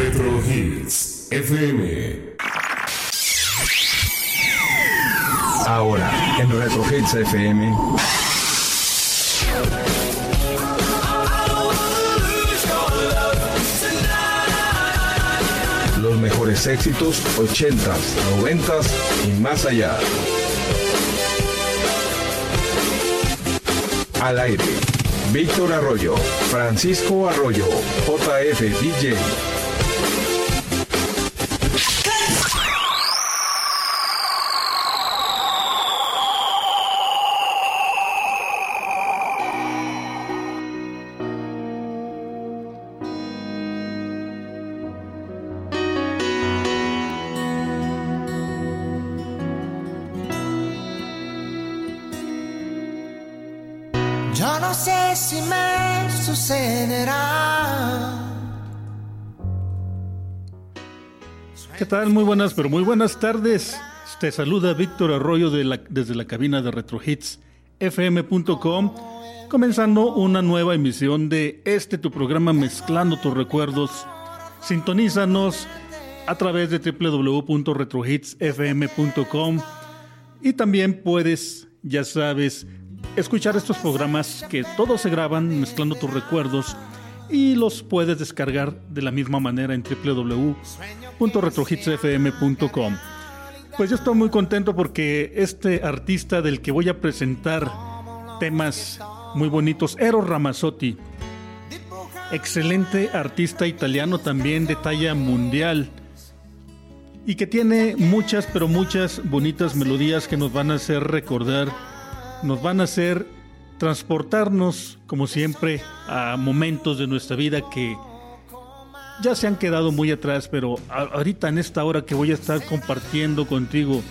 Retro Hits FM. Ahora, en Retro Hits FM. Los mejores éxitos 80s, 90s y más allá. Al aire. Víctor Arroyo, Francisco Arroyo, JF DJ. Tal? Muy buenas, pero muy buenas tardes. Te saluda Víctor Arroyo de la- desde la cabina de RetroHitsFM.com, comenzando una nueva emisión de este tu programa Mezclando tus recuerdos. Sintonízanos a través de www.retrohitsfm.com y también puedes, ya sabes, escuchar estos programas que todos se graban mezclando tus recuerdos y los puedes descargar de la misma manera en www.retrohitsfm.com. Pues yo estoy muy contento porque este artista del que voy a presentar temas muy bonitos, Eros Ramazzotti, excelente artista italiano también de talla mundial y que tiene muchas, pero muchas bonitas melodías que nos van a hacer recordar, nos van a hacer transportarnos, como siempre, a momentos de nuestra vida que ya se han quedado muy atrás, pero ahorita en esta hora que voy a estar compartiendo contigo,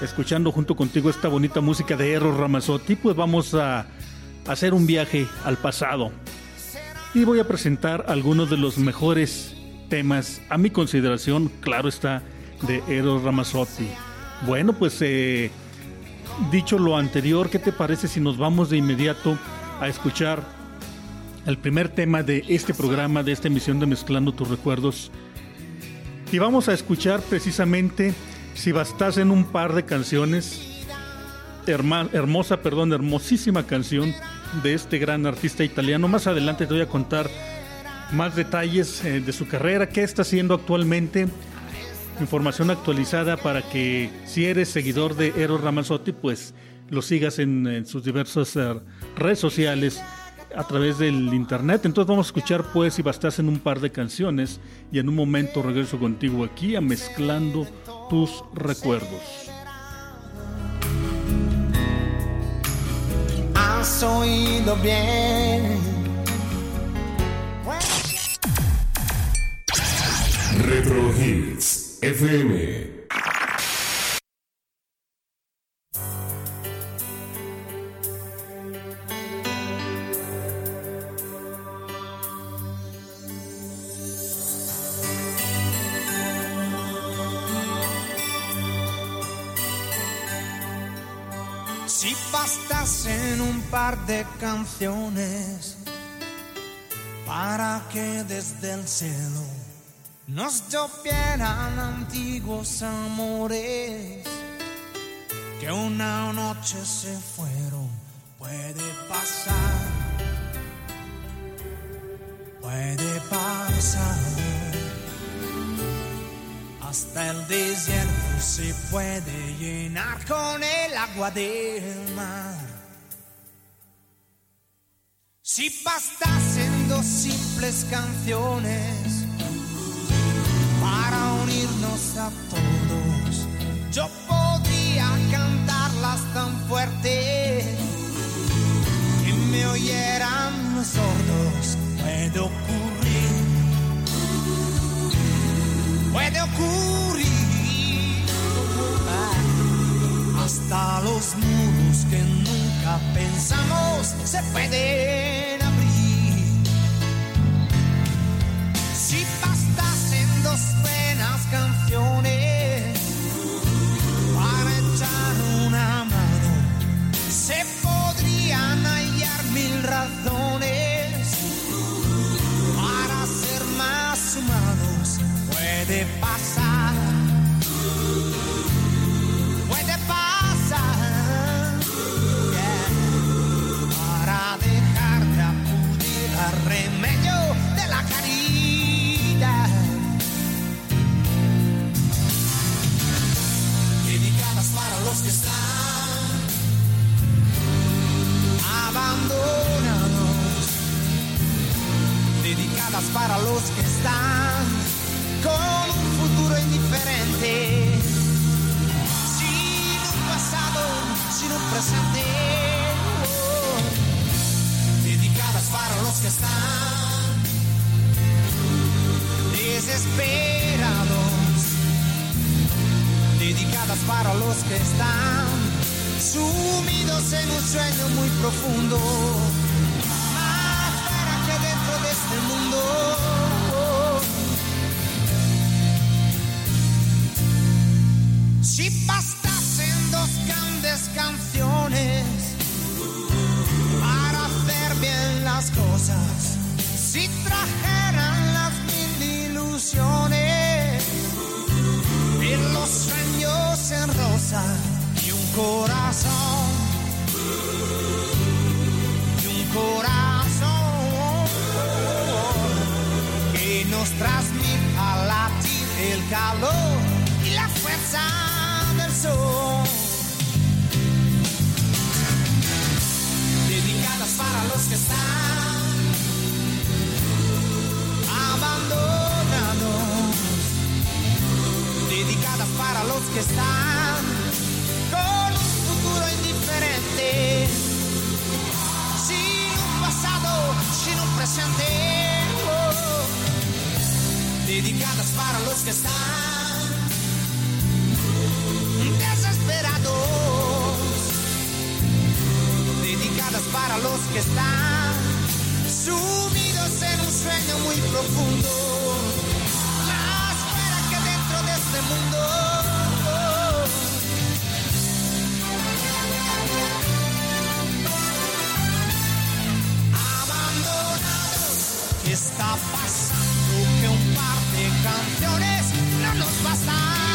escuchando junto contigo esta bonita música de Eros Ramazzotti, pues vamos a hacer un viaje al pasado. Y voy a presentar algunos de los mejores temas, a mi consideración, claro está, de Eros Ramazzotti. Bueno, pues eh, dicho lo anterior, ¿qué te parece si nos vamos de inmediato a escuchar el primer tema de este programa, de esta emisión de Mezclando tus Recuerdos? Y vamos a escuchar precisamente Si bastasen un par de canciones, herma- hermosa, perdón, hermosísima canción de este gran artista italiano. Más adelante te voy a contar más detalles eh, de su carrera, qué está haciendo actualmente, información actualizada para que si eres seguidor de Eros Ramazzotti, pues lo sigas en, en sus diversas eh, redes sociales a través del internet. Entonces vamos a escuchar pues si bastas en un par de canciones y en un momento regreso contigo aquí a mezclando tus recuerdos. Has oído bien. Retro Hits FM. Si bastasen un par de canciones para que desde el cielo nos llovieran antiguos amores que una noche se fueron, puede pasar, puede pasar. Hasta el desierto se puede llenar con el agua del mar. Si bastasen dos simples canciones a todos, yo podría cantarlas tan fuerte que me oyeran los sordos. Puede ocurrir puede ocurrir. Hasta los muros que nunca pensamos se pueden buenas para los que están con un futuro indiferente, sin un pasado, sin un presente, dedicadas para los que están desesperados, dedicadas para los que están sumidos en un sueño muy profundo, Si bastasen dos grandes canciones para hacer bien las cosas, si trajeran las mil ilusiones y los sueños en rosa y un corazón y un corazón calor y la fuerza del sol. Dedicadas para los que están abandonados, dedicadas para los que están con un futuro indiferente, sin un pasado, sin un presente. Dedicadas para los que están desesperados, dedicadas para los que están sumidos en un sueño muy profundo, más fuera que dentro de este mundo. No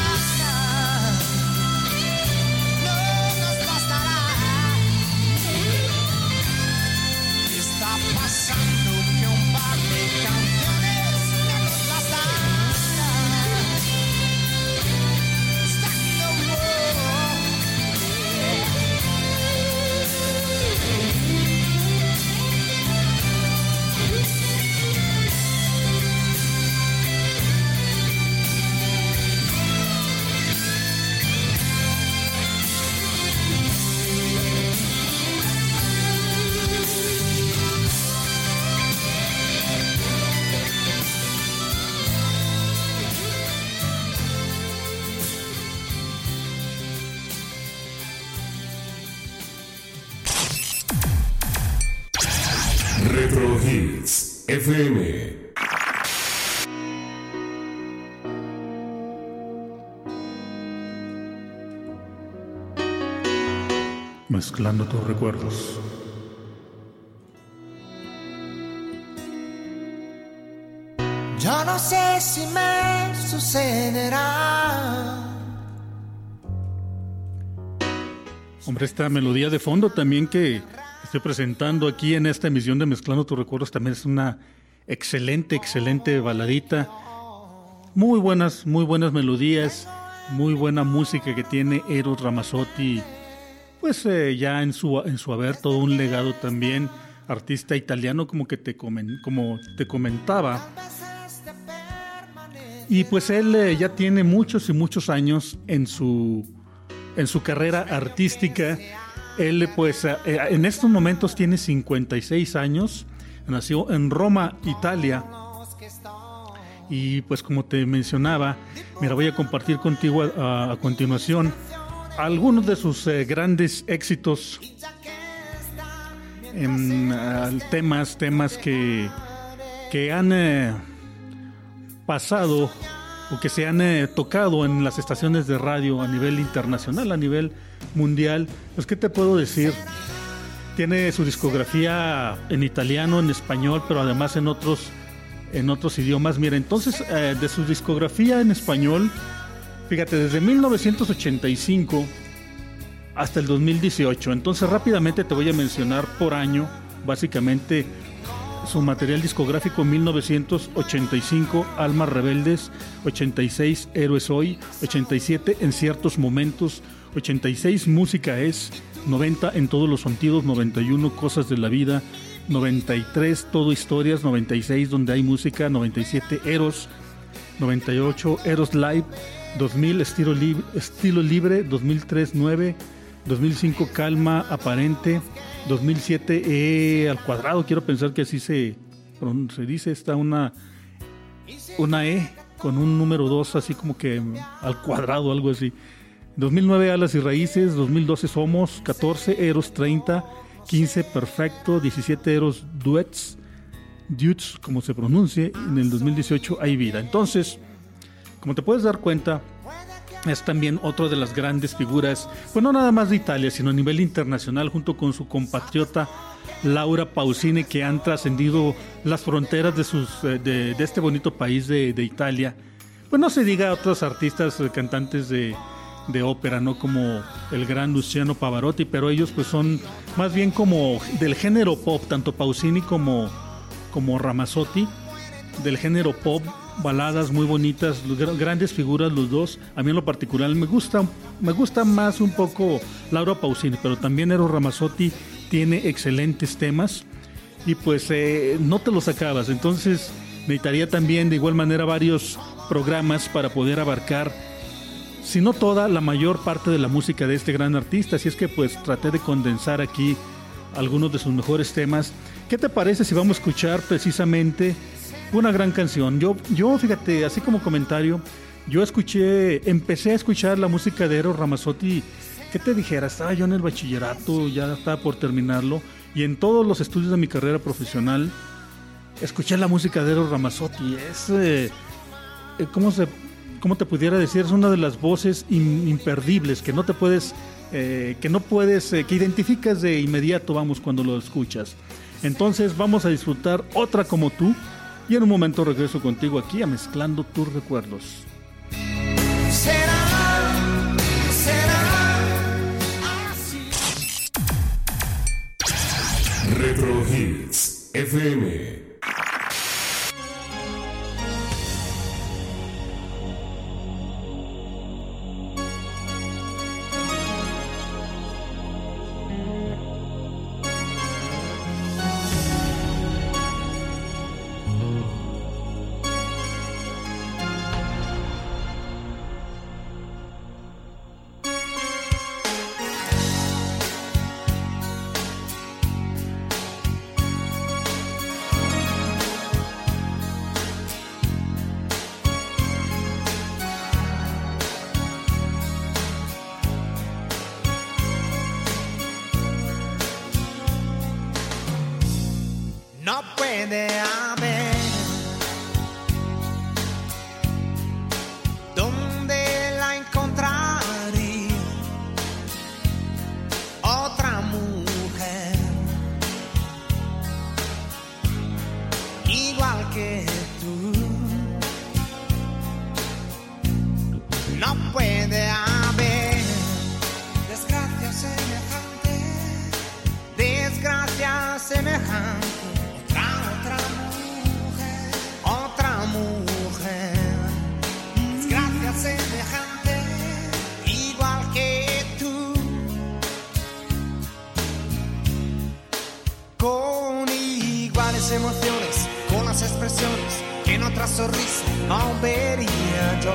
FM. Mezclando tus recuerdos. Yo no sé si me sucederá. Hombre, esta melodía de fondo también que estoy presentando aquí en esta emisión de Mezclando tus recuerdos también es una excelente, excelente baladita. Muy buenas, muy buenas melodías, muy buena música que tiene Eros Ramazzotti. Pues eh, ya en su, en su haber todo un legado también, artista italiano como que te, comen, como te comentaba. Y pues él eh, ya tiene muchos y muchos años en su, en su carrera artística. Él pues eh, en estos momentos tiene 56 años. Nació en Roma, Italia. Y pues como te mencionaba, mira, voy a compartir contigo a, continuación algunos de sus eh, grandes éxitos en temas, temas que, que han eh, pasado o que se han eh, tocado en las estaciones de radio a nivel internacional, a nivel mundial. Pues, ¿qué te puedo decir? Tiene su discografía en italiano, en español, pero además en otros en otros idiomas. Mira, entonces eh, de su discografía en español, fíjate, desde 1985 hasta el 2018. Entonces rápidamente te voy a mencionar por año, básicamente su material discográfico 1985, Almas Rebeldes, 86, Héroes Hoy, 87, En ciertos momentos, 86, Música es, 90, En todos los sentidos, 91, Cosas de la vida, 93, Todo Historias, 96, Donde hay música, 97, Eros, 98, Eros Live, 2000, Estilo, Libre, Estilo Libre, 2003, 9, 2005, Calma Aparente, 2007, E al cuadrado, quiero pensar que así se, se dice, está una, una E con un número 2 así como que al cuadrado, algo así. 2009 Alas y Raíces, 2012 Somos, 14 Eros 30, 15 Perfecto, 17 Eros Duets, Duets como se pronuncie, en el 2018 Hay Vida. Entonces, como te puedes dar cuenta, es también otra de las grandes figuras, pues no nada más de Italia, sino a nivel internacional, junto con su compatriota Laura Pausini, que han trascendido las fronteras de, sus, eh, de, este bonito país de, Italia. Pues no se diga a otros artistas, eh, cantantes de, de ópera, ¿no? Como el gran Luciano Pavarotti, pero ellos pues son más bien como del género pop, tanto Pausini como, como Ramazzotti, del género pop baladas muy bonitas, grandes figuras los dos. A mí en lo particular me gusta, me gusta más un poco Laura Pausini, pero también Eros Ramazzotti tiene excelentes temas y pues eh, no te los acabas. Entonces necesitaría también de igual manera varios programas para poder abarcar, si no toda, la mayor parte de la música de este gran artista. Así es que pues traté de condensar aquí algunos de sus mejores temas. ¿Qué te parece si vamos a escuchar precisamente una gran canción. Yo, yo, fíjate, así como comentario, yo escuché, empecé a escuchar la música de Eros Ramazzotti. ¿Qué te dijera? Estaba yo en el bachillerato, ya estaba por terminarlo, y en todos los estudios de mi carrera profesional escuché la música de Eros Ramazzotti. Es, eh, eh, ¿cómo, se, ¿cómo te pudiera decir? Es una de las voces imperdibles que no te puedes, eh, que no puedes, que identificas de inmediato, vamos, cuando lo escuchas. Entonces vamos a disfrutar otra como tú y en un momento regreso contigo aquí a Mezclando tus recuerdos. Será, será así. Retro Hits FM mujer, igual que tú. sorrisi ma un periglio.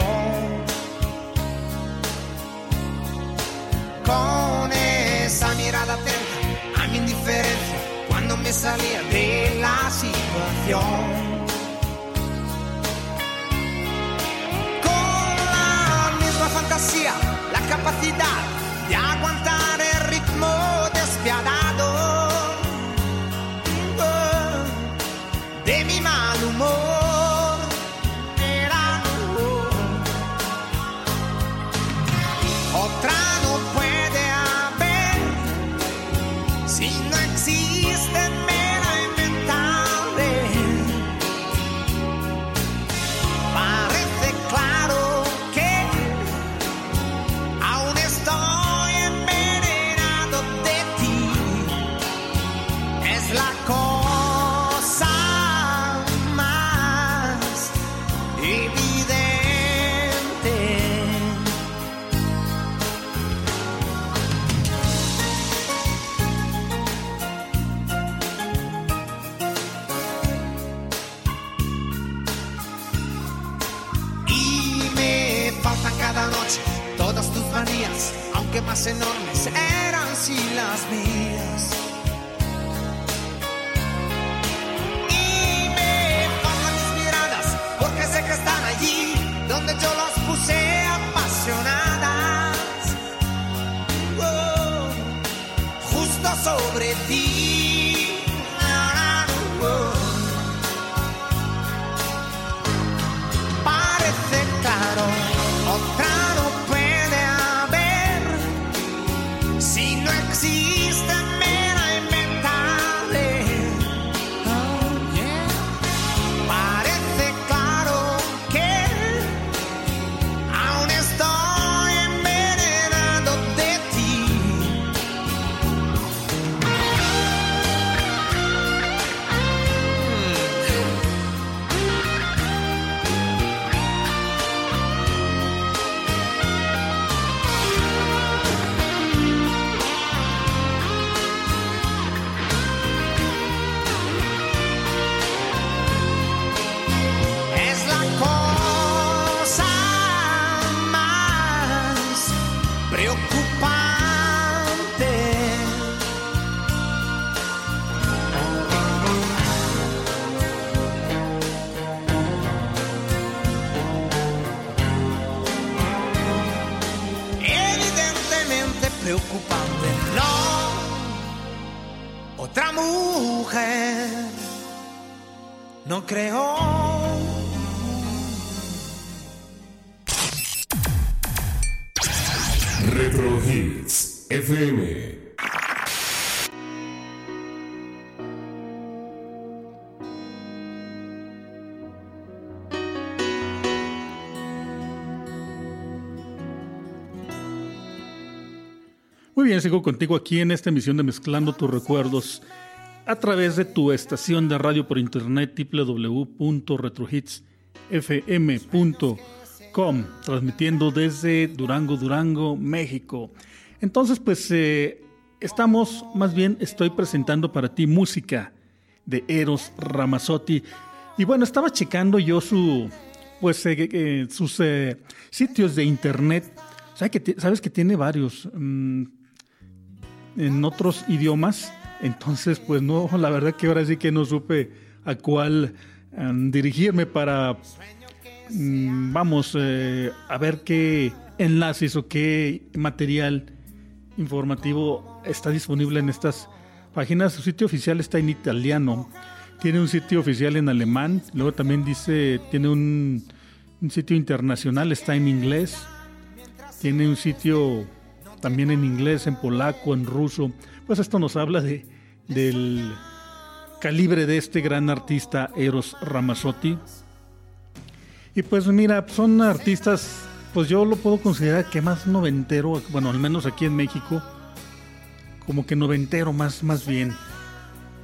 Con esa mirada atenta a mi indiferencia cuando me salía de la situación. Con la misma fantasía, la capacidad de aguantar el ritmo despiadado. Aunque más enormes, eran sí las mías. Y me faltan mis miradas, porque sé que están allí, donde yo las Muy bien, sigo contigo aquí en esta emisión de Mezclando tus recuerdos a través de tu estación de radio por internet www.retrohitsfm.com, transmitiendo desde Durango, Durango, México. Entonces, pues eh, estamos, más bien estoy presentando para ti música de Eros Ramazzotti. Y bueno, estaba checando yo su, pues, eh, eh, sus eh, sitios de internet. ¿Sabes que, sabes que tiene varios mm, en otros idiomas? Entonces, pues no, la verdad que ahora sí que no supe a cuál em, dirigirme para, mm, vamos, eh, a ver qué enlaces o qué material informativo está disponible en estas páginas. Su sitio oficial está en italiano, tiene un sitio oficial en alemán, luego también dice, tiene un, un sitio internacional, está en inglés, tiene un sitio también en inglés, en polaco, en ruso. Pues esto nos habla de, del calibre de este gran artista Eros Ramazzotti. Y pues mira, son artistas, pues yo lo puedo considerar que más noventero, bueno, al menos aquí en México, como que noventero más, más bien.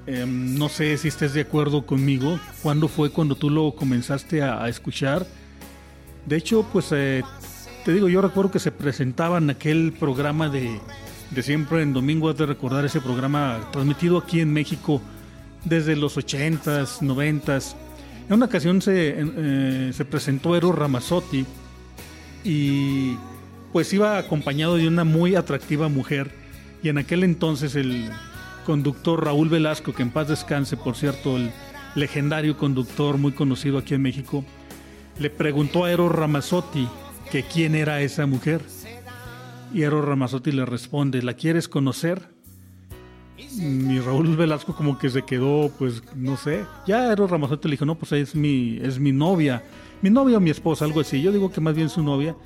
Em, no sé si estés de acuerdo conmigo. ¿Cuándo fue cuando tú lo comenzaste a, escuchar? De hecho, pues eh, te digo, yo recuerdo que se presentaba en aquel programa de, de siempre en domingo, has de recordar ese programa transmitido aquí en México desde los 80s, 90s. En una ocasión se, eh, se presentó Eros Ramazzotti y pues iba acompañado de una muy atractiva mujer y en aquel entonces el conductor Raúl Velasco, que en paz descanse, por cierto, el legendario conductor muy conocido aquí en México, le preguntó a Eros Ramazzotti que quién era esa mujer. Y Eros Ramazzotti le responde, ¿la quieres conocer? Y Raúl Velasco como que se quedó, pues, no sé. Ya Eros Ramazzotti le dijo, no, pues es mi, es mi novia. Mi novia o mi esposa, algo así. Yo digo que más bien su novia.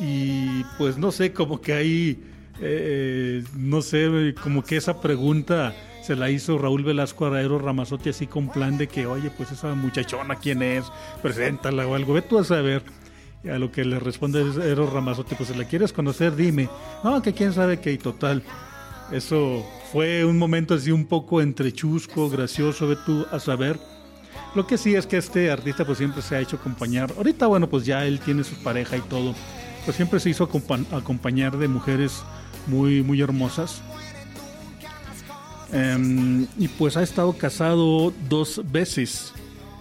Y pues no sé, como que ahí, eh, no sé, como que esa pregunta se la hizo Raúl Velasco a Eros Ramazzotti así con plan de que, oye, pues esa muchachona, ¿quién es? Preséntala o algo. Ve tú a saber. A lo que le responde Eros Ramazzotti, pues si la quieres conocer, dime. No, que quién sabe que y total. Eso fue un momento así un poco entre chusco, gracioso, ve tú a saber. Lo que sí es que este artista pues siempre se ha hecho acompañar. Ahorita bueno pues ya él tiene su pareja y todo. Pues siempre se hizo acompa- acompañar de mujeres muy, muy hermosas. Em, y pues ha estado casado dos veces.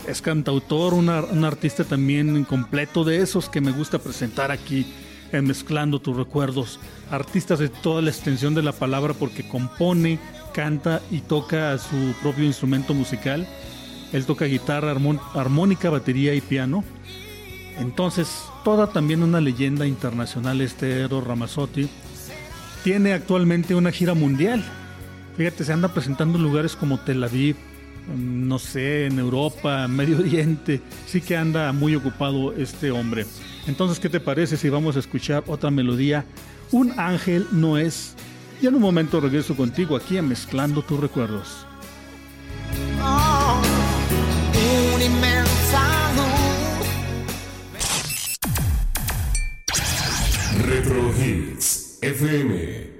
Es cantautor, un artista también completo de esos que me gusta presentar aquí en Mezclando tus recuerdos. Artistas de toda la extensión de la palabra porque compone, canta y toca su propio instrumento musical. Él toca guitarra, armónica, batería y piano. Entonces, toda también una leyenda internacional este Eros Ramazzotti. Tiene actualmente una gira mundial. Fíjate, se anda presentando en lugares como Tel Aviv, no sé, en Europa, Medio Oriente. Sí que anda muy ocupado este hombre. Entonces, ¿qué te parece si vamos a escuchar otra melodía? Un ángel no es. Y en un momento regreso contigo aquí a Mezclando tus recuerdos. Oh, Retro Hits FM.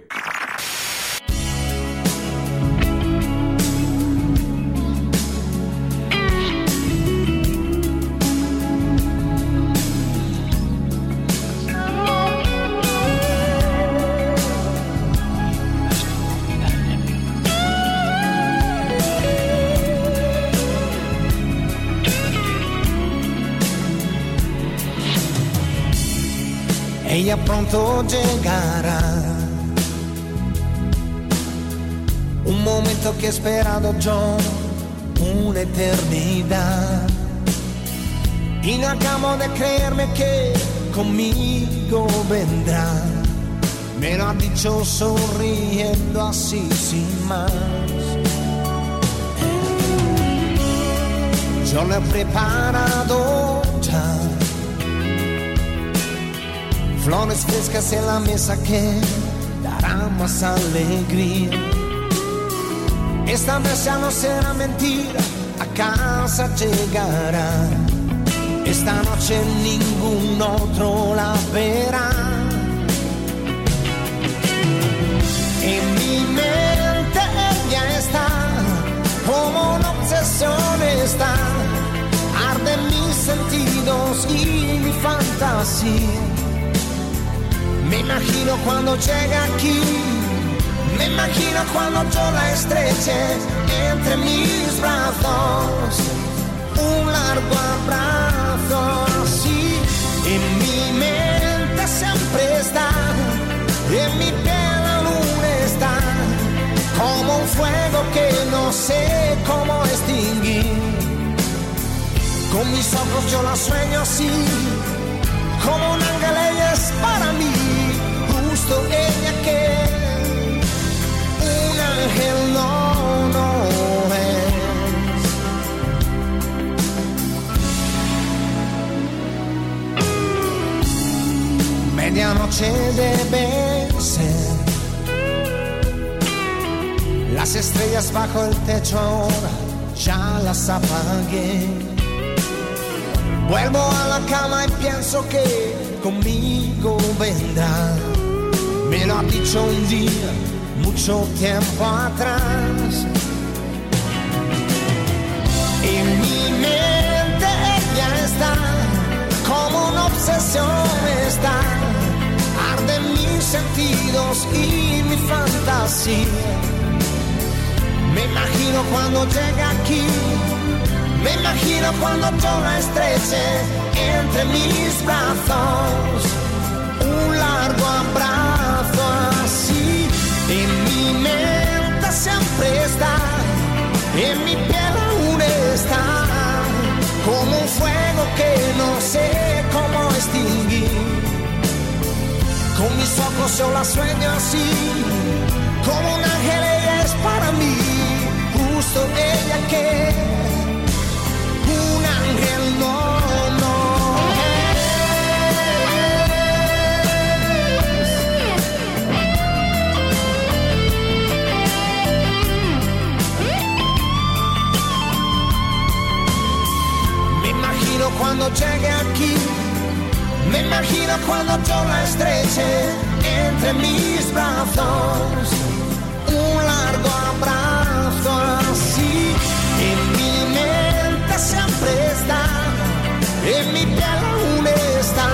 Pronto llegará. Un momento que he esperado yo una eternidad. Y no acabo de creerme que conmigo vendrá. Me lo ha dicho sonriendo así sin más. Yo lo he preparado flores frescas en la mesa que darán más alegría. Esta vez ya no será mentira, a casa llegará. Esta noche ningún otro la verá. En mi mente ella está, como una obsesión está. Arden mis sentidos y mi fantasía. Imagino cuando llega aquí, me imagino cuando yo la estreche entre mis brazos, un largo abrazo así. En mi mente siempre está, en mi piel aún está, como un fuego que no sé cómo extinguir. Con mis ojos yo la sueño así como un ángel ella es para mí, ella que un ángel no, no es. Medianoche debe ser, las estrellas bajo el techo ahora ya las apagué. Vuelvo a la cama y pienso que conmigo vendrá. Me lo ha dicho un día, mucho tiempo atrás. En mi mente ella está, como una obsesión está. Arden mis sentidos y mi fantasía. Me imagino cuando llega aquí me imagino cuando yo la estreche entre mis brazos, un largo abrazo. En mi mente siempre está, en mi piel aún está, como un fuego que no sé cómo extinguir. Con mis ojos yo la sueño así, como un ángel ella es para mí, justo ella que un ángel no, cuando llegue aquí, me imagino cuando yo la estreche entre mis brazos, un largo abrazo así. En mi mente siempre está, en mi piel aún está,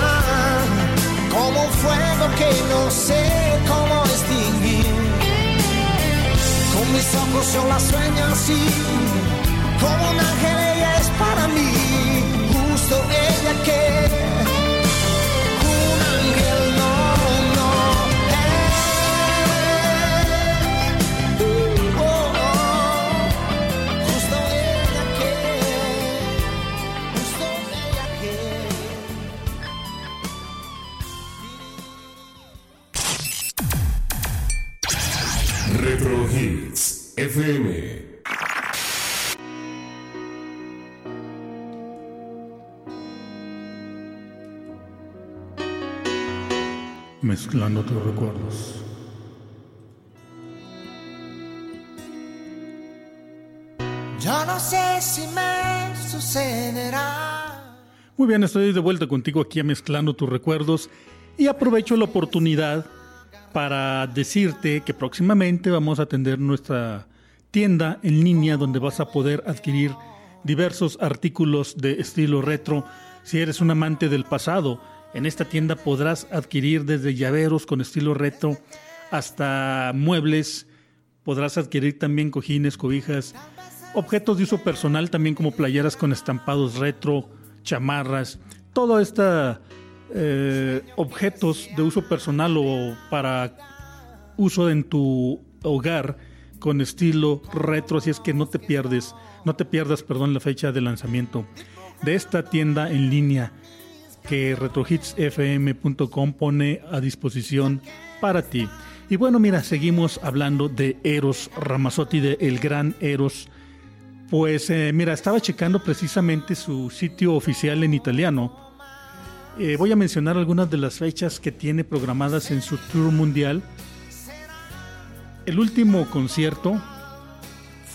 como un fuego que no sé cómo extinguir. Con mis ojos yo la sueño así, como un ángel ella es para mí, hizo ella que un ángel no, no es. Uh, oh, oh, justo ella que, justo ella que. Retro Hits FM Mezclando tus recuerdos. Yo no sé si me sucederá. Muy bien, estoy de vuelta contigo aquí a Mezclando tus recuerdos y aprovecho la oportunidad para decirte que próximamente vamos a atender nuestra tienda en línea donde vas a poder adquirir diversos artículos de estilo retro. Si eres un amante del pasado, en esta tienda podrás adquirir desde llaveros con estilo retro hasta muebles. Podrás adquirir también cojines, cobijas, objetos de uso personal, también como playeras con estampados retro, chamarras, todo esta eh, objetos de uso personal o para uso en tu hogar con estilo retro, así es que no te pierdes, no te pierdas, perdón, la fecha de lanzamiento de esta tienda en línea que retrohitsfm.com pone a disposición para ti. Y bueno, mira, seguimos hablando de Eros Ramazzotti, de el gran Eros. Pues eh, mira, estaba checando precisamente su sitio oficial en italiano. Eh, voy a mencionar algunas de las fechas que tiene programadas en su tour mundial. El último concierto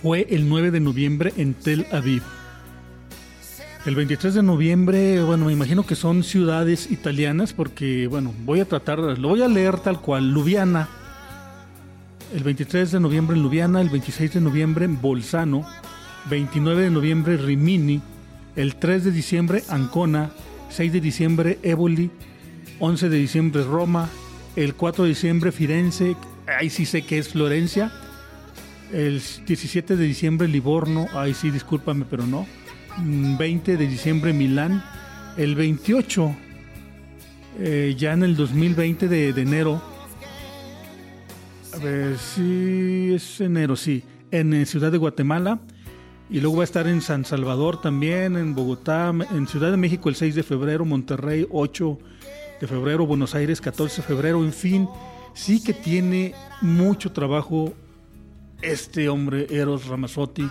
fue el 9 de noviembre en Tel Aviv. El 23 de noviembre, bueno, me imagino que son ciudades italianas porque, bueno, voy a tratar, lo voy a leer tal cual, Lubiana. El 23 de noviembre en Lubiana, el 26 de noviembre en Bolzano, 29 de noviembre Rimini, el 3 de diciembre Ancona, 6 de diciembre Éboli, 11 de diciembre Roma, el 4 de diciembre Firenze, ahí sí sé que es Florencia, el 17 de diciembre Livorno, ahí sí discúlpame pero no, 20 de diciembre Milán, el 28 eh, ya en el 2020 de, de enero, a ver si es enero, sí, en eh, Ciudad de Guatemala, y luego va a estar en San Salvador también, en Bogotá, en Ciudad de México el 6 de febrero, Monterrey 8 de febrero, Buenos Aires 14 de febrero, en fin, sí que tiene mucho trabajo este hombre, Eros Ramazzotti,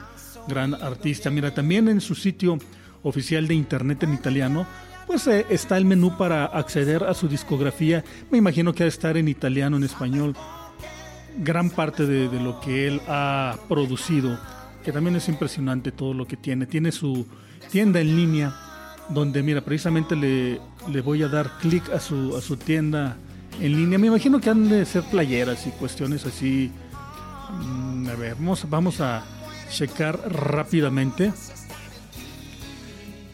gran artista. Mira, también en su sitio oficial de internet en italiano, pues eh, está el menú para acceder a su discografía. Me imagino que ha de estar en italiano, en español. Gran parte de, de lo que él ha producido que también es impresionante todo lo que tiene. Tiene su tienda en línea, donde, mira, precisamente le, le voy a dar clic a su, a su tienda en línea. Me imagino que han de ser playeras y cuestiones así. Mm, a ver, vamos, vamos a checar rápidamente.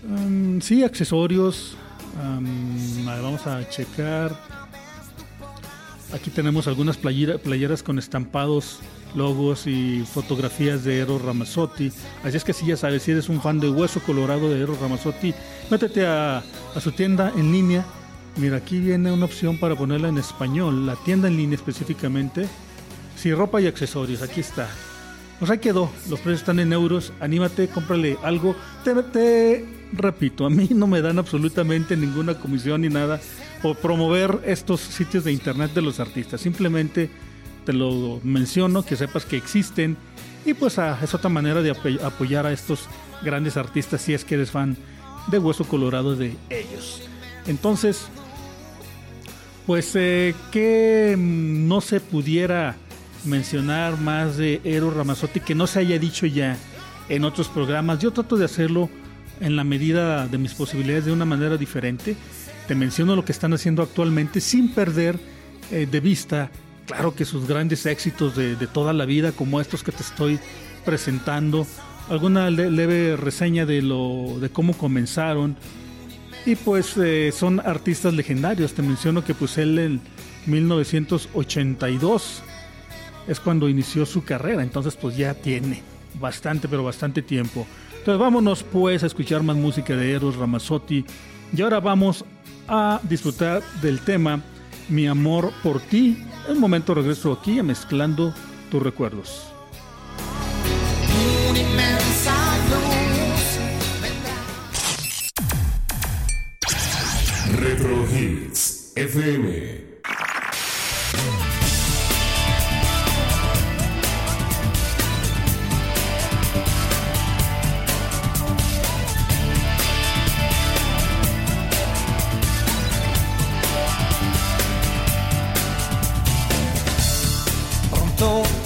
Um, sí, accesorios. Vamos a checar. Aquí tenemos algunas playera, playeras con estampados logos y fotografías de Eros Ramazzotti. Así es que si ya sabes, si eres un fan de Hueso Colorado de Eros Ramazzotti, métete a, a, su tienda en línea. Mira, aquí viene una opción para ponerla en español, la tienda en línea específicamente. Sí, ropa y accesorios, aquí está. Pues ahí quedó, los precios están en euros, anímate, cómprale algo. Te, repito, a mí no me dan absolutamente ninguna comisión ni nada por promover estos sitios de internet de los artistas. Simplemente te lo menciono, que sepas que existen y pues ah, es otra manera de apoyar a estos grandes artistas si es que eres fan de Hueso Colorado de ellos. Entonces, pues eh, que no se pudiera mencionar más de Eros Ramazzotti que no se haya dicho ya en otros programas. Yo trato de hacerlo en la medida de mis posibilidades de una manera diferente. Te menciono lo que están haciendo actualmente sin perder eh, de vista claro que sus grandes éxitos de, toda la vida, como estos que te estoy presentando, alguna le, leve reseña de, lo, de cómo comenzaron. Y pues eh, son artistas legendarios. Te menciono que pues él en 1982 es cuando inició su carrera. Entonces pues ya tiene bastante, pero bastante tiempo. Entonces vámonos pues a escuchar más música de Eros Ramazzotti. Y ahora vamos a disfrutar del tema Mi amor por ti en un momento regreso aquí mezclando tus recuerdos. Retro Hits FM. corazón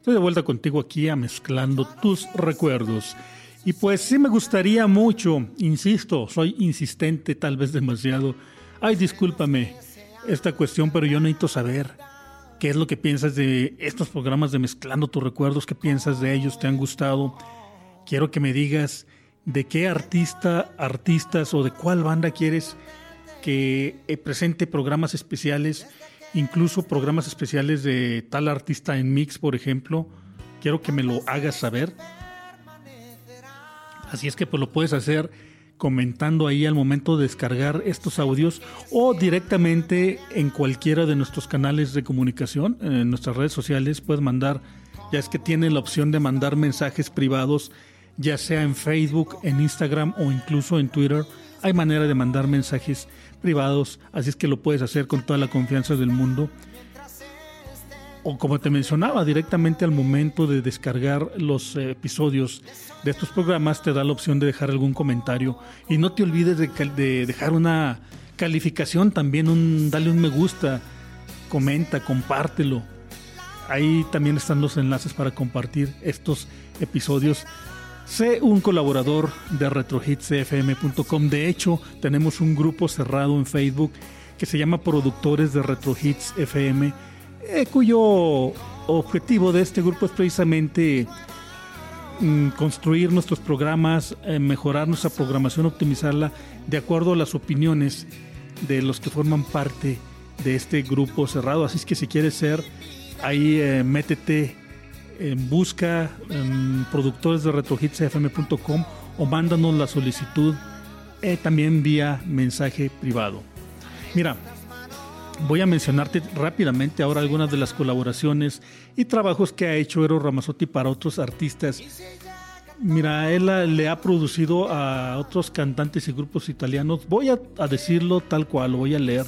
Estoy de vuelta contigo aquí a mezclando tus recuerdos. Y pues sí me gustaría mucho, insisto, soy insistente tal vez demasiado. Ay, discúlpame esta cuestión, pero yo necesito saber qué es lo que piensas de estos programas de mezclando tus recuerdos, qué piensas de ellos, te han gustado. Quiero que me digas de qué artista, artistas o de cuál banda quieres que eh, presente programas especiales, incluso programas especiales de tal artista en mix, por ejemplo. Quiero que me lo hagas saber. Así es que pues lo puedes hacer comentando ahí al momento de descargar estos audios o directamente en cualquiera de nuestros canales de comunicación, en nuestras redes sociales puedes mandar, ya es que tiene la opción de mandar mensajes privados, ya sea en Facebook, en Instagram o incluso en Twitter. Hay manera de mandar mensajes privados, así es que lo puedes hacer con toda la confianza del mundo. o como te mencionaba, directamente al momento de descargar los eh, episodios de estos programas te da la opción de dejar algún comentario y no te olvides de, de dejar una calificación también, un, dale un me gusta, comenta, compártelo. Ahí también están los enlaces para compartir estos episodios. Sé un colaborador de RetroHitsFM.com. De hecho, tenemos un grupo cerrado en Facebook que se llama Productores de Retrohits FM, eh, cuyo objetivo de este grupo es precisamente mm, construir nuestros programas, eh, mejorar nuestra programación, optimizarla de acuerdo a las opiniones de los que forman parte de este grupo cerrado. Así es que si quieres ser, ahí eh, métete busca en productores de retrohitsfm.com o mándanos la solicitud también vía mensaje privado. Mira, voy a mencionarte rápidamente ahora algunas de las colaboraciones y trabajos que ha hecho Eros Ramazzotti para otros artistas. Mira, él le ha producido a otros cantantes y grupos italianos. Voy a, decirlo tal cual, lo voy a leer.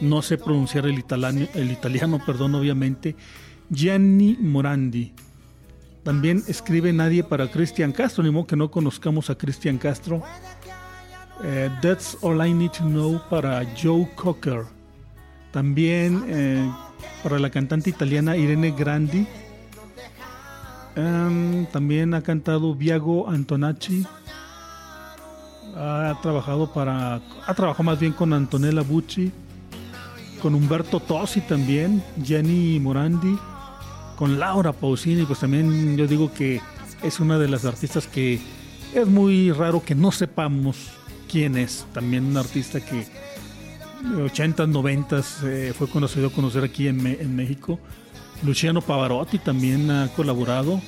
No sé pronunciar el italiano, el italiano, perdón, obviamente. Gianni Morandi. También escribe Nadie para Cristian Castro, ni modo que no conozcamos a Cristian Castro. Eh, That's All I Need to Know para Joe Cocker. También eh, para la cantante italiana Irene Grandi. Em, también ha cantado Viago Antonacci. Ha trabajado para. Ha trabajado más bien con Antonella Bucci. Con Humberto Tosi también. Jenny Morandi. Con Laura Pausini. Pues también yo digo que es una de las artistas que es muy raro que no sepamos quién es. También un artista que 80, 90 eh, fue conocido conocer aquí en, en, México. Luciano Pavarotti también ha colaborado.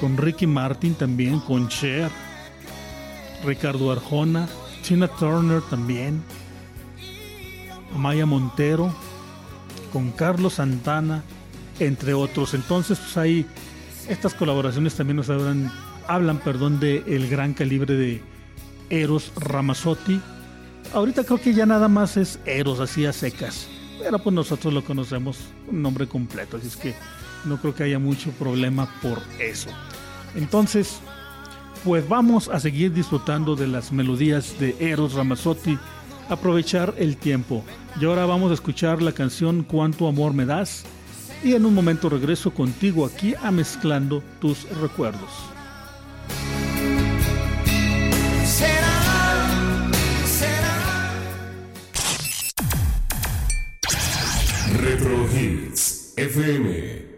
Con Ricky Martin también, con Cher. Ricardo Arjona. Tina Turner también. Maya Montero. Con Carlos Santana. Entre otros. Entonces, pues ahí estas colaboraciones también nos hablan, hablan perdón, de el gran calibre de, Eros Ramazzotti. Ahorita creo que ya nada más es Eros, así a secas. Pero pues nosotros lo conocemos un nombre completo, así es que no creo que haya mucho problema por eso. Entonces, pues vamos a seguir disfrutando de las melodías de Eros Ramazzotti, aprovechar el tiempo. Y ahora vamos a escuchar la canción Cuánto amor me das y en un momento regreso contigo aquí a mezclando tus recuerdos. Retro Hits FM.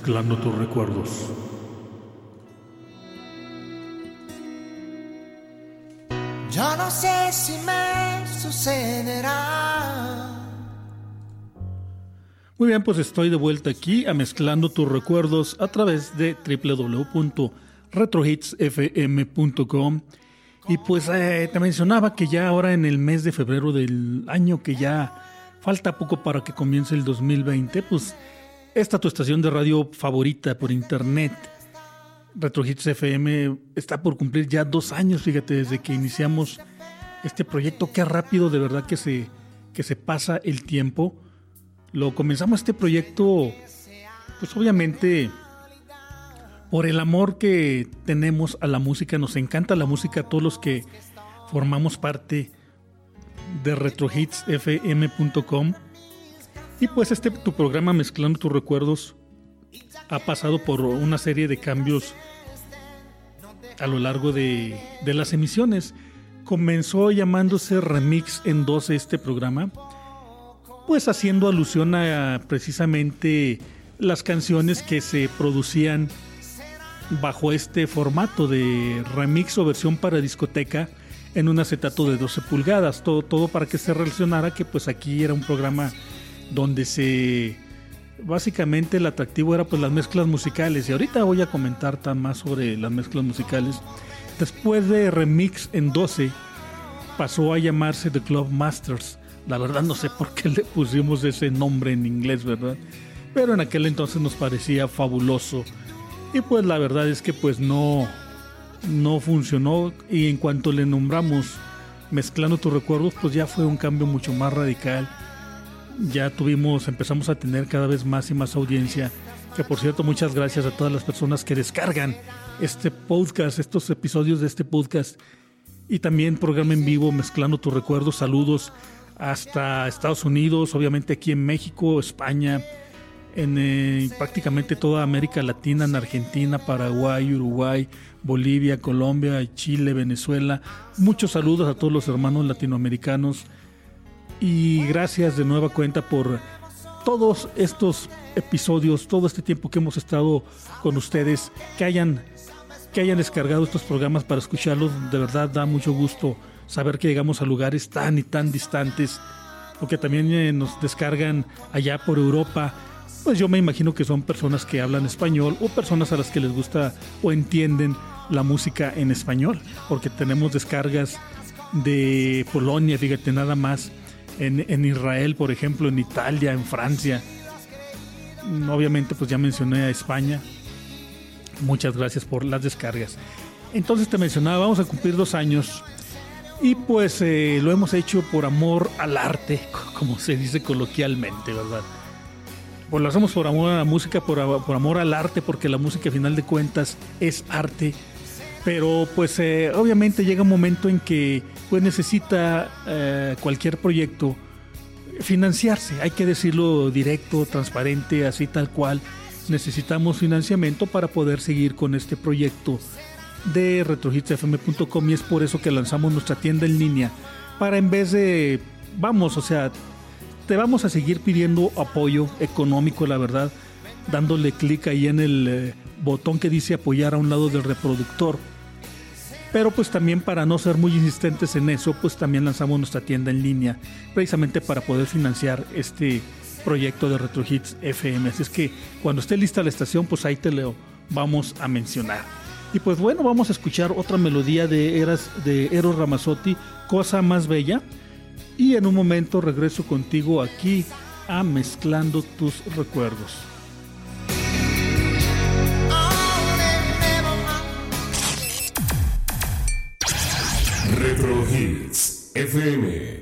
Mezclando tus recuerdos. Yo no sé si me sucederá. Muy bien, pues estoy de vuelta aquí a Mezclando tus recuerdos a través de www.retrohitsfm.com. Y pues eh, te mencionaba que ya ahora en el mes de febrero del año que ya falta poco para que comience el 2020, pues esta tu estación de radio favorita por internet, Retro FM, está por cumplir ya dos años, fíjate, desde que iniciamos este proyecto. Qué rápido de verdad que se, que se pasa el tiempo. Lo comenzamos este proyecto, pues obviamente por el amor que tenemos a la música, nos encanta la música, todos los que formamos parte de retrohitsfm.com. Y pues este tu programa Mezclando tus recuerdos ha pasado por una serie de cambios a lo largo de, de las emisiones. Comenzó llamándose Remix en 12 este programa, pues haciendo alusión a precisamente las canciones que se producían bajo este formato de remix o versión para discoteca en un acetato de 12 pulgadas. Todo, todo para que se relacionara que pues aquí era un programa donde se básicamente el atractivo era pues las mezclas musicales y ahorita voy a comentar tan más sobre las mezclas musicales. Después de remix en 12 pasó a llamarse The Club Masters. La verdad no sé por qué le pusimos ese nombre en inglés, ¿verdad? Pero en aquel entonces nos parecía fabuloso. Y pues la verdad es que pues no no funcionó y en cuanto le nombramos mezclando tus recuerdos, pues ya fue un cambio mucho más radical. Ya tuvimos, empezamos a tener cada vez más y más audiencia. Que por cierto, muchas gracias a todas las personas que descargan este podcast, estos episodios de este podcast. Y también programa en vivo, mezclando tus recuerdos. Saludos hasta Estados Unidos, obviamente aquí en México, España, en eh, prácticamente toda América Latina, en Argentina, Paraguay, Uruguay, Bolivia, Colombia, Chile, Venezuela. Muchos saludos a todos los hermanos latinoamericanos y gracias de nueva cuenta por todos estos episodios, todo este tiempo que hemos estado con ustedes, que hayan que hayan descargado estos programas para escucharlos, de verdad da mucho gusto saber que llegamos a lugares tan y tan distantes, porque también eh, nos descargan allá por Europa. Pues yo me imagino que son personas que hablan español o personas a las que les gusta o entienden la música en español, porque tenemos descargas de Polonia, fíjate nada más, en, en Israel, por ejemplo, en Italia, en Francia. Obviamente, pues ya mencioné a España. Muchas gracias por las descargas. Entonces te mencionaba, vamos a cumplir dos años y pues eh, lo hemos hecho por amor al arte, como se dice coloquialmente, ¿verdad? Pues lo hacemos por amor a la música, por, por amor al arte, porque la música a final de cuentas es arte. Pero pues eh, obviamente llega un momento en que pues necesita eh, cualquier proyecto financiarse, hay que decirlo directo, transparente, así tal cual. Necesitamos financiamiento para poder seguir con este proyecto de retrohitsfm.com y es por eso que lanzamos nuestra tienda en línea para en vez de, vamos, o sea, te vamos a seguir pidiendo apoyo económico, la verdad, dándole clic ahí en el eh, botón que dice apoyar a un lado del reproductor. Pero pues también para no ser muy insistentes en eso, pues también lanzamos nuestra tienda en línea, precisamente para poder financiar este proyecto de Retro Hits FM. Así es que cuando esté lista la estación, pues ahí te lo vamos a mencionar. Y pues bueno, vamos a escuchar otra melodía de, Eras, de Eros Ramazzotti, Cosa Más Bella. Y en un momento regreso contigo aquí a Mezclando tus recuerdos. Retro Hits FM.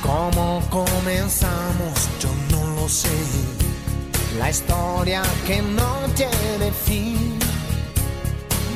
¿Cómo comenzamos? Yo no lo sé. La historia que no tiene fin.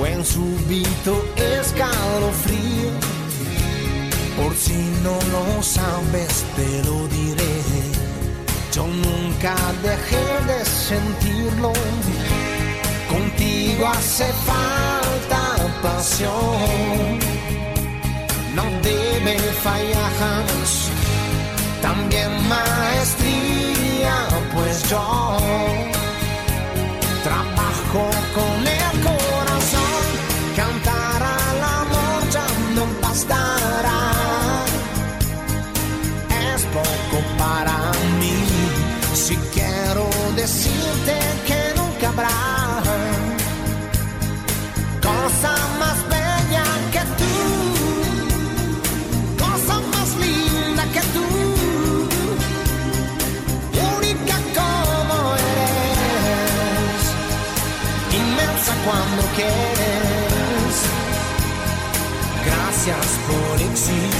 Fue en súbito escalofrío. Por si no lo sabes, te lo diré. Yo nunca dejé de sentirlo. Contigo hace falta pasión. No debe fallar jamás. También maestría, pues yo trabajo con decirte que nunca habrá cosa más bella que tú, cosa más linda que tú, única como eres, inmensa cuando quieres. Gracias por existir.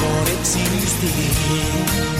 por existir.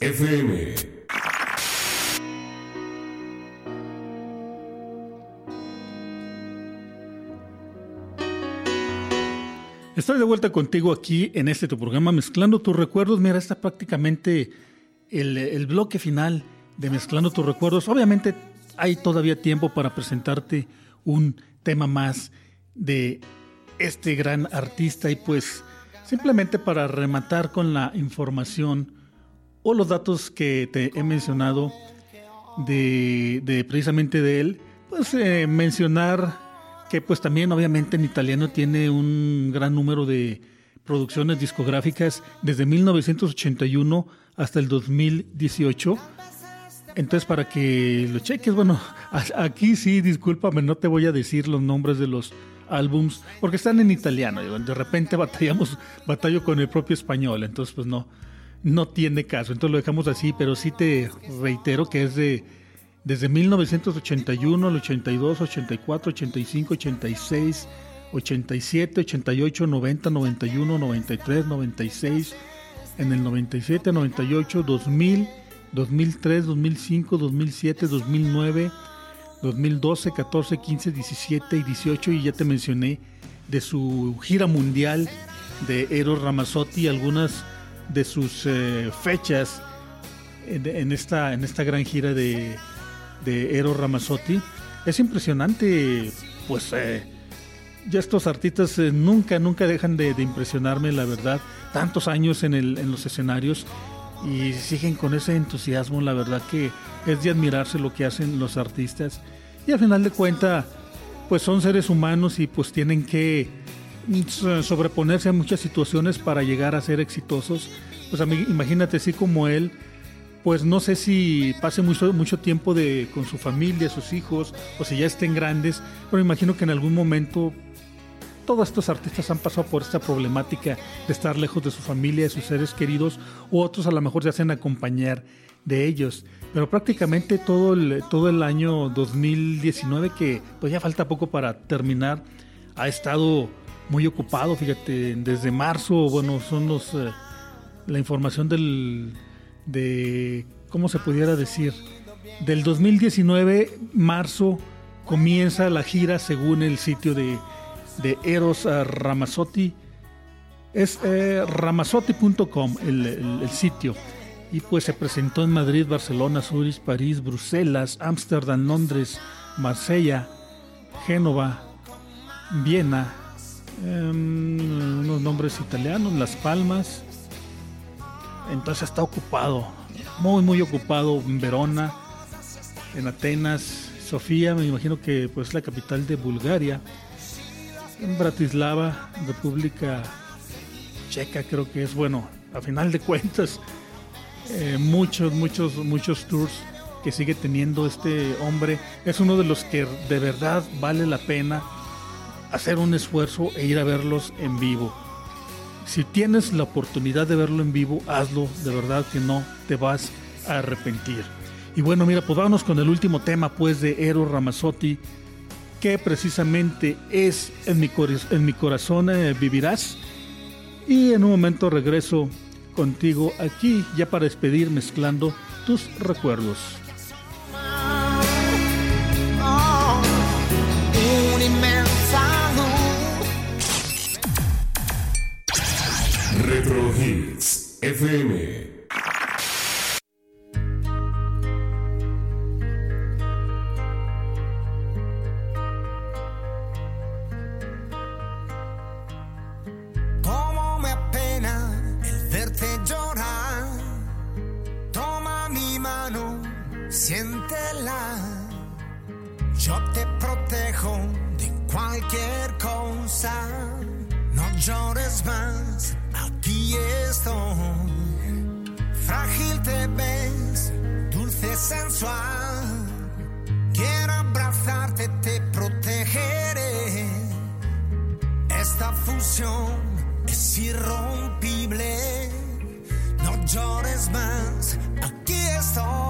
FM. Estoy de vuelta contigo aquí en este tu programa Mezclando tus recuerdos. Mira, está prácticamente el, el bloque final de Mezclando tus recuerdos. Obviamente hay todavía tiempo para presentarte un tema más de este gran artista y pues simplemente para rematar con la información o los datos que te he mencionado de, de precisamente de él, pues eh, mencionar que pues también obviamente en italiano tiene un gran número de producciones discográficas desde 1981 hasta el 2018. Entonces para que lo cheques, bueno, aquí sí, discúlpame, no te voy a decir los nombres de los álbums porque están en italiano. De repente batallamos, batallo con el propio español, entonces pues no, no tiene caso. Entonces lo dejamos así, pero sí te reitero que es de desde 1981 al 82, 84, 85, 86, 87, 88, 90, 91, 93, 96, en el 97, 98, 2000, 2003, 2005, 2007, 2009, 2012, 14, 15, 17 y 18 y ya te mencioné de su gira mundial de Eros Ramazzotti, algunas de sus eh, fechas en, esta, en esta gran gira de de Ramazzotti. Es impresionante, pues eh, ya estos artistas eh, nunca, nunca dejan de, de, impresionarme, la verdad. Tantos años en, el, en los escenarios y siguen con ese entusiasmo, la verdad que es de admirarse lo que hacen los artistas. Y al final de cuentas, pues son seres humanos y pues tienen que sobreponerse a muchas situaciones para llegar a ser exitosos. Pues imagínate así como él, pues no sé si pase mucho, mucho tiempo de, con su familia, sus hijos, o si ya estén grandes, pero imagino que en algún momento todos estos artistas han pasado por esta problemática de estar lejos de su familia, de sus seres queridos, u otros a lo mejor se hacen acompañar de ellos. Pero prácticamente todo el, todo el año 2019, que pues ya falta poco para terminar, ha estado muy ocupado, fíjate, desde marzo, bueno, son los, eh, la información del de, ¿cómo se pudiera decir? Del 2019, marzo, comienza la gira según el sitio de, de Eros Ramazzotti. Es eh, ramazzotti.com el, el, el, sitio. Y pues se presentó en Madrid, Barcelona, Zurich, París, Bruselas, Ámsterdam, Londres, Marsella, Génova, Viena, eh, unos nombres italianos, Las Palmas, entonces está ocupado, muy muy ocupado en Verona, en Atenas, Sofía, me imagino que pues es la capital de Bulgaria, en Bratislava, República Checa creo que es, bueno, a final de cuentas, eh, muchos, muchos, muchos tours que sigue teniendo este hombre. Es uno de los que de verdad vale la pena hacer un esfuerzo e ir a verlos en vivo. Si tienes la oportunidad de verlo en vivo, hazlo, de verdad que no te vas a arrepentir. Y bueno, mira, pues vámonos con el último tema pues de Eros Ramazzotti, que precisamente es En mi, en mi corazón eh, vivirás. Y en un momento regreso contigo aquí ya para despedir mezclando tus recuerdos. Yo te protejo de cualquier cosa. No llores más, aquí estoy. Frágil te ves, dulce sensual. Quiero abrazarte, te protegeré. Esta fusión es irrompible. No llores más, aquí estoy.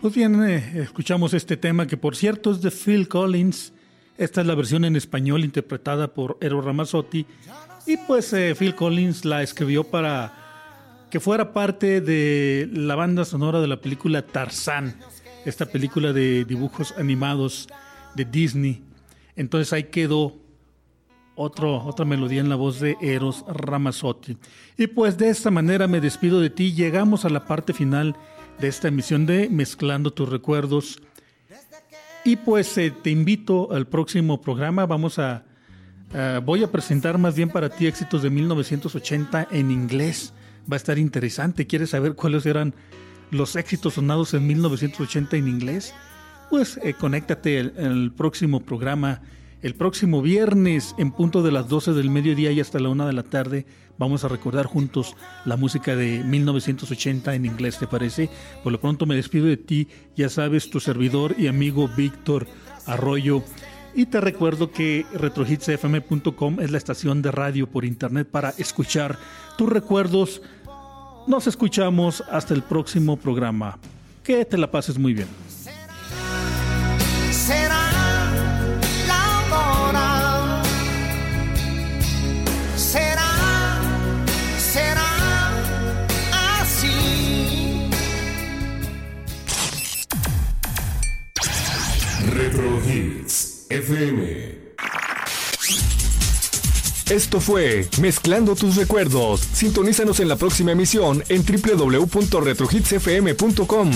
Pues bien, eh, escuchamos este tema que por cierto es de Phil Collins. Esta es la versión en español interpretada por Eros Ramazzotti. Y pues eh, Phil Collins la escribió para que fuera parte de la banda sonora de la película Tarzán, esta película de dibujos animados de Disney. Entonces ahí quedó otra melodía en la voz de Eros Ramazzotti. Y pues de esta manera me despido de ti. Llegamos a la parte final de esta emisión de Mezclando tus recuerdos. Y pues eh, te invito al próximo programa. Vamos a, voy a presentar más bien para ti éxitos de 1980 en inglés. Va a estar interesante. ¿Quieres saber cuáles eran los éxitos sonados en 1980 en inglés? Pues eh, conéctate el próximo programa. El próximo viernes, en punto de las 12 del mediodía y hasta la 1 de la tarde, vamos a recordar juntos la música de 1980 en inglés, ¿te parece? Por lo pronto me despido de ti, ya sabes, tu servidor y amigo Víctor Arroyo. Y te recuerdo que retrohitsfm.com es la estación de radio por internet para escuchar tus recuerdos. Nos escuchamos hasta el próximo programa. Que te la pases muy bien. FM. Esto fue Mezclando tus recuerdos. Sintonízanos en la próxima emisión en www.retrohitsfm.com.